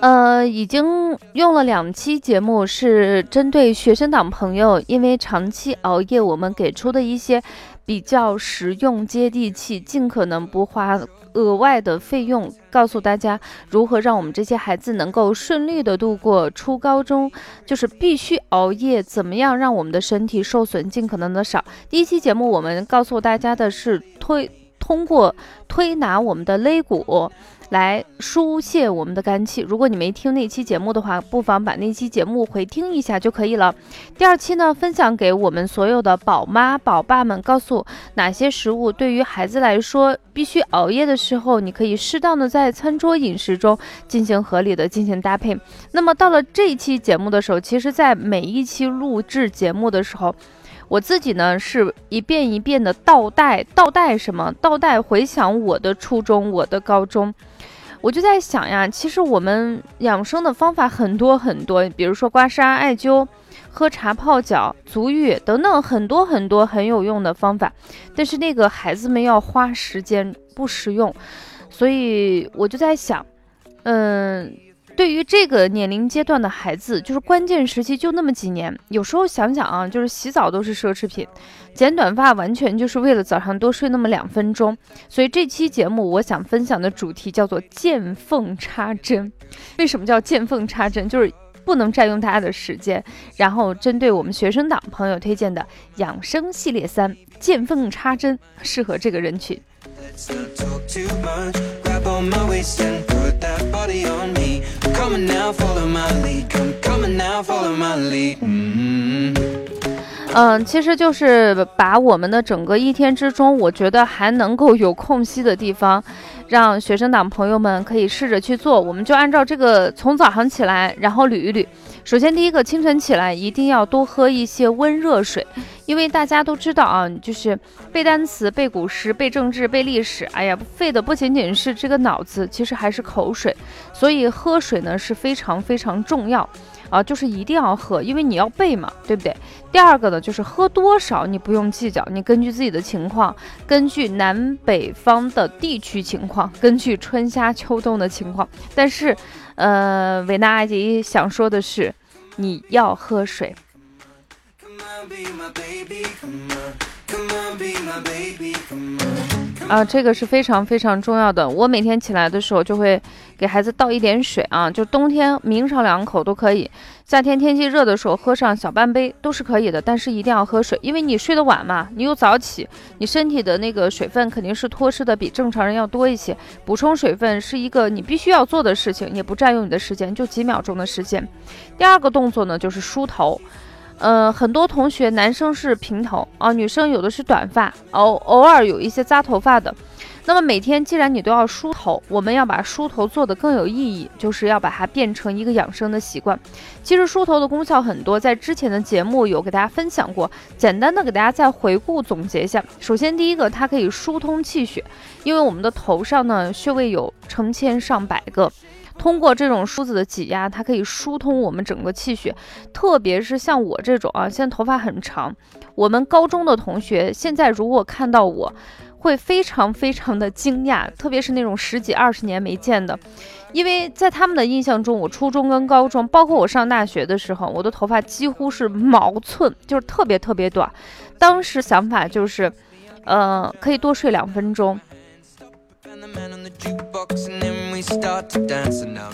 呃，已经用了两期节目，是针对学生党朋友，因为长期熬夜，我们给出的一些比较实用、接地气，尽可能不花额外的费用，告诉大家如何让我们这些孩子能够顺利的度过初高中，就是必须熬夜，怎么样让我们的身体受损尽可能的少。第一期节目我们告诉大家的是推通过推拿我们的肋骨。来疏泄我们的肝气。如果你没听那期节目的话，不妨把那期节目回听一下就可以了。第二期呢，分享给我们所有的宝妈宝爸们，告诉哪些食物对于孩子来说必须熬夜的时候，你可以适当的在餐桌饮食中进行合理的进行搭配。那么到了这一期节目的时候，其实在每一期录制节目的时候。我自己呢是一遍一遍的倒带，倒带什么？倒带回想我的初中，我的高中，我就在想呀，其实我们养生的方法很多很多，比如说刮痧、艾灸、喝茶、泡脚、足浴等等，很多很多很有用的方法，但是那个孩子们要花时间，不实用，所以我就在想，嗯。对于这个年龄阶段的孩子，就是关键时期就那么几年。有时候想想啊，就是洗澡都是奢侈品，剪短发完全就是为了早上多睡那么两分钟。所以这期节目我想分享的主题叫做见缝插针。为什么叫见缝插针？就是不能占用大家的时间。然后针对我们学生党朋友推荐的养生系列三，见缝插针适合这个人群。嗯，其实就是把我们的整个一天之中，我觉得还能够有空隙的地方，让学生党朋友们可以试着去做。我们就按照这个，从早上起来，然后捋一捋。首先，第一个，清晨起来一定要多喝一些温热水，因为大家都知道啊，就是背单词、背古诗、背政治、背历史，哎呀，费的不仅仅是这个脑子，其实还是口水，所以喝水呢是非常非常重要啊，就是一定要喝，因为你要背嘛，对不对？第二个呢，就是喝多少你不用计较，你根据自己的情况，根据南北方的地区情况，根据春夏秋冬的情况，但是。呃，维娜阿姨想说的是，你要喝水。啊，这个是非常非常重要的。我每天起来的时候就会给孩子倒一点水啊，就冬天抿上两口都可以，夏天天气热的时候喝上小半杯都是可以的。但是一定要喝水，因为你睡得晚嘛，你又早起，你身体的那个水分肯定是脱失的比正常人要多一些。补充水分是一个你必须要做的事情，也不占用你的时间，就几秒钟的时间。第二个动作呢，就是梳头。嗯，很多同学男生是平头啊，女生有的是短发，偶偶尔有一些扎头发的。那么每天既然你都要梳头，我们要把梳头做得更有意义，就是要把它变成一个养生的习惯。其实梳头的功效很多，在之前的节目有给大家分享过，简单的给大家再回顾总结一下。首先第一个，它可以疏通气血，因为我们的头上呢穴位有成千上百个。通过这种梳子的挤压，它可以疏通我们整个气血，特别是像我这种啊，现在头发很长。我们高中的同学现在如果看到我，会非常非常的惊讶，特别是那种十几二十年没见的，因为在他们的印象中，我初中跟高中，包括我上大学的时候，我的头发几乎是毛寸，就是特别特别短。当时想法就是，呃，可以多睡两分钟。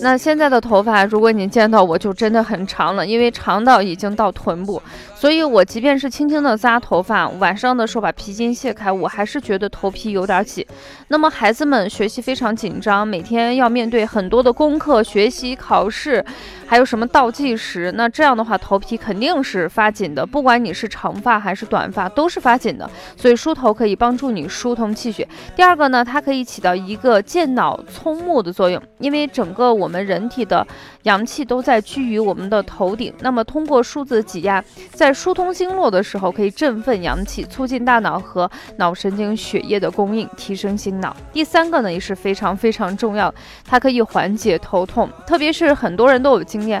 那现在的头发，如果你见到我就真的很长了，因为长到已经到臀部，所以我即便是轻轻的扎头发，晚上的时候把皮筋卸开，我还是觉得头皮有点紧。那么孩子们学习非常紧张，每天要面对很多的功课、学习、考试，还有什么倒计时，那这样的话头皮肯定是发紧的，不管你是长发还是短发，都是发紧的。所以梳头可以帮助你疏通气血。第二个呢，它可以起到一个健脑聪目的作用作用，因为整个我们人体的阳气都在居于我们的头顶。那么通过数字挤压，在疏通经络的时候，可以振奋阳气，促进大脑和脑神经血液的供应，提升心脑。第三个呢，也是非常非常重要，它可以缓解头痛，特别是很多人都有经验。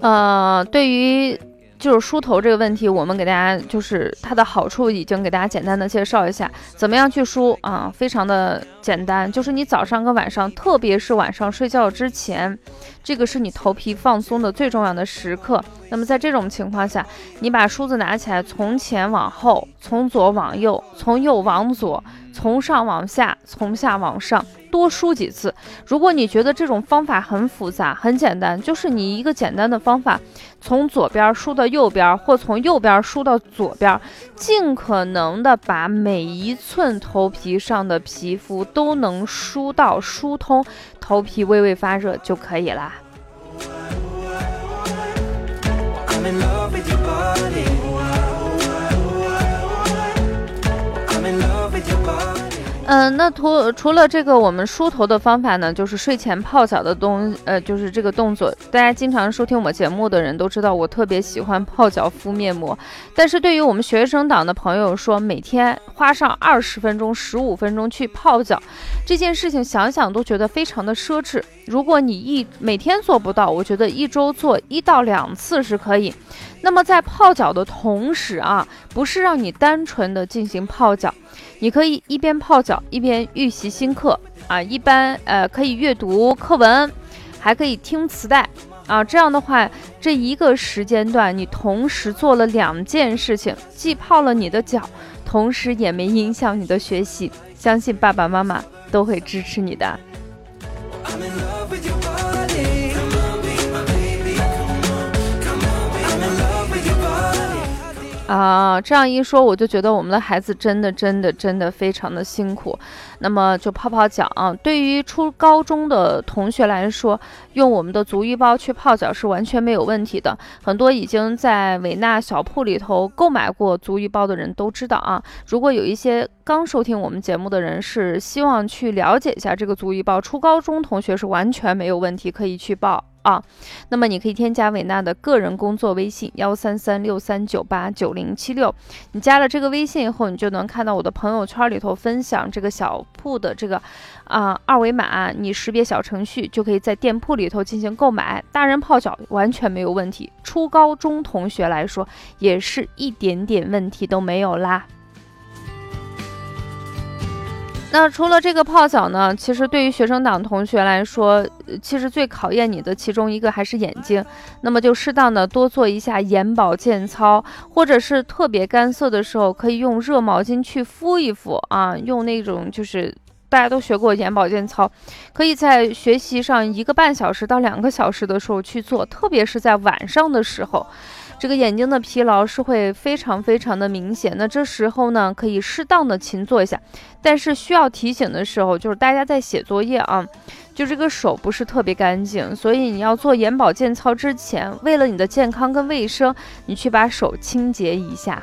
呃，对于就是梳头这个问题，我们给大家就是它的好处已经给大家简单的介绍一下，怎么样去梳啊？非常的简单，就是你早上跟晚上，特别是晚上睡觉之前，这个是你头皮放松的最重要的时刻。那么在这种情况下，你把梳子拿起来，从前往后，从左往右，从右往左，从上往下，从下往上。多梳几次。如果你觉得这种方法很复杂，很简单，就是你一个简单的方法，从左边梳到右边，或从右边梳到左边，尽可能的把每一寸头皮上的皮肤都能梳到疏通，头皮微微发热就可以啦。嗯，那除除了这个，我们梳头的方法呢，就是睡前泡脚的动，呃，就是这个动作。大家经常收听我节目的人都知道，我特别喜欢泡脚敷面膜。但是对于我们学生党的朋友说，每天花上二十分钟、十五分钟去泡脚，这件事情想想都觉得非常的奢侈。如果你一每天做不到，我觉得一周做一到两次是可以。那么在泡脚的同时啊，不是让你单纯的进行泡脚。你可以一边泡脚一边预习新课啊，一般呃可以阅读课文，还可以听磁带啊。这样的话，这一个时间段你同时做了两件事情，既泡了你的脚，同时也没影响你的学习。相信爸爸妈妈都会支持你的。啊，这样一说，我就觉得我们的孩子真的、真的、真的非常的辛苦。那么就泡泡脚啊，对于初高中的同学来说，用我们的足浴包去泡脚是完全没有问题的。很多已经在维纳小铺里头购买过足浴包的人都知道啊。如果有一些刚收听我们节目的人是希望去了解一下这个足浴包，初高中同学是完全没有问题，可以去报。啊，那么你可以添加伟娜的个人工作微信幺三三六三九八九零七六，你加了这个微信以后，你就能看到我的朋友圈里头分享这个小铺的这个啊二维码，你识别小程序就可以在店铺里头进行购买。大人泡脚完全没有问题，初高中同学来说也是一点点问题都没有啦。那除了这个泡脚呢？其实对于学生党同学来说，其实最考验你的其中一个还是眼睛。那么就适当的多做一下眼保健操，或者是特别干涩的时候，可以用热毛巾去敷一敷啊。用那种就是大家都学过眼保健操，可以在学习上一个半小时到两个小时的时候去做，特别是在晚上的时候。这个眼睛的疲劳是会非常非常的明显，那这时候呢，可以适当的勤做一下，但是需要提醒的时候，就是大家在写作业啊，就这个手不是特别干净，所以你要做眼保健操之前，为了你的健康跟卫生，你去把手清洁一下。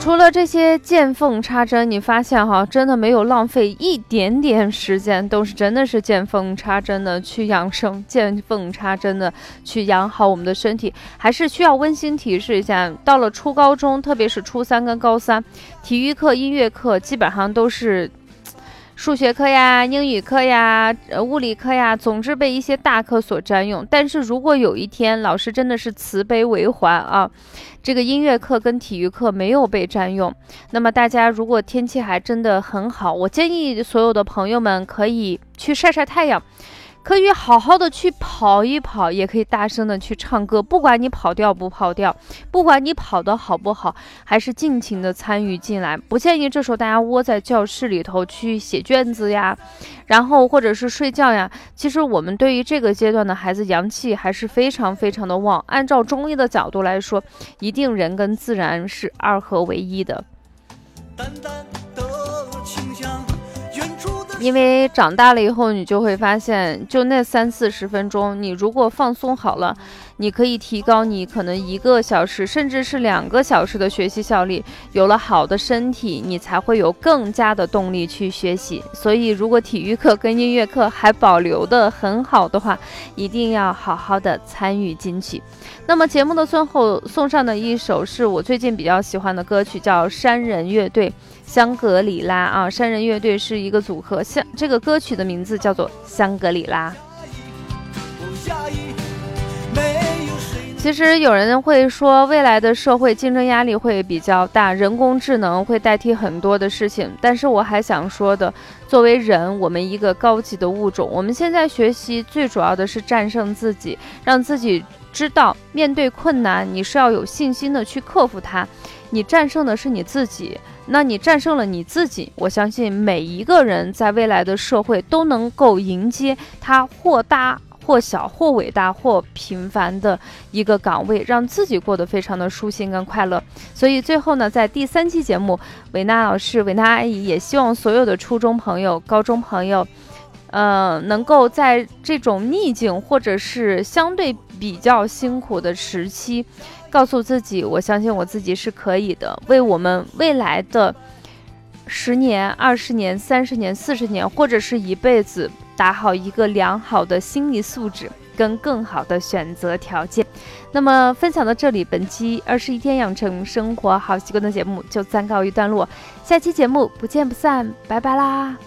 除了这些见缝插针，你发现哈，真的没有浪费一点点时间，都是真的是见缝插针的去养生，见缝插针的去养好我们的身体。还是需要温馨提示一下，到了初高中，特别是初三跟高三，体育课、音乐课基本上都是数学课呀、英语课呀、呃物理课呀，总是被一些大课所占用。但是如果有一天老师真的是慈悲为怀啊，这个音乐课跟体育课没有被占用，那么大家如果天气还真的很好，我建议所有的朋友们可以去晒晒太阳。可以好好的去跑一跑，也可以大声的去唱歌。不管你跑调不跑调，不管你跑得好不好，还是尽情的参与进来。不建议这时候大家窝在教室里头去写卷子呀，然后或者是睡觉呀。其实我们对于这个阶段的孩子，阳气还是非常非常的旺。按照中医的角度来说，一定人跟自然是二合为一的。因为长大了以后，你就会发现，就那三四十分钟，你如果放松好了，你可以提高你可能一个小时，甚至是两个小时的学习效率。有了好的身体，你才会有更加的动力去学习。所以，如果体育课跟音乐课还保留的很好的话，一定要好好的参与进去。那么节目的最后送上的一首是我最近比较喜欢的歌曲，叫《山人乐队》。香格里拉啊，山人乐队是一个组合，像这个歌曲的名字叫做《香格里拉》。其实有人会说，未来的社会竞争压力会比较大，人工智能会代替很多的事情。但是我还想说的，作为人，我们一个高级的物种，我们现在学习最主要的是战胜自己，让自己知道面对困难，你是要有信心的去克服它。你战胜的是你自己。那你战胜了你自己，我相信每一个人在未来的社会都能够迎接他或大或小或伟大或平凡的一个岗位，让自己过得非常的舒心跟快乐。所以最后呢，在第三期节目，维娜老师、维娜阿姨也希望所有的初中朋友、高中朋友，呃，能够在这种逆境或者是相对比较辛苦的时期。告诉自己，我相信我自己是可以的，为我们未来的十年、二十年、三十年、四十年，或者是一辈子，打好一个良好的心理素质跟更好的选择条件。那么，分享到这里，本期二十一天养成生活好习惯的节目就暂告一段落，下期节目不见不散，拜拜啦！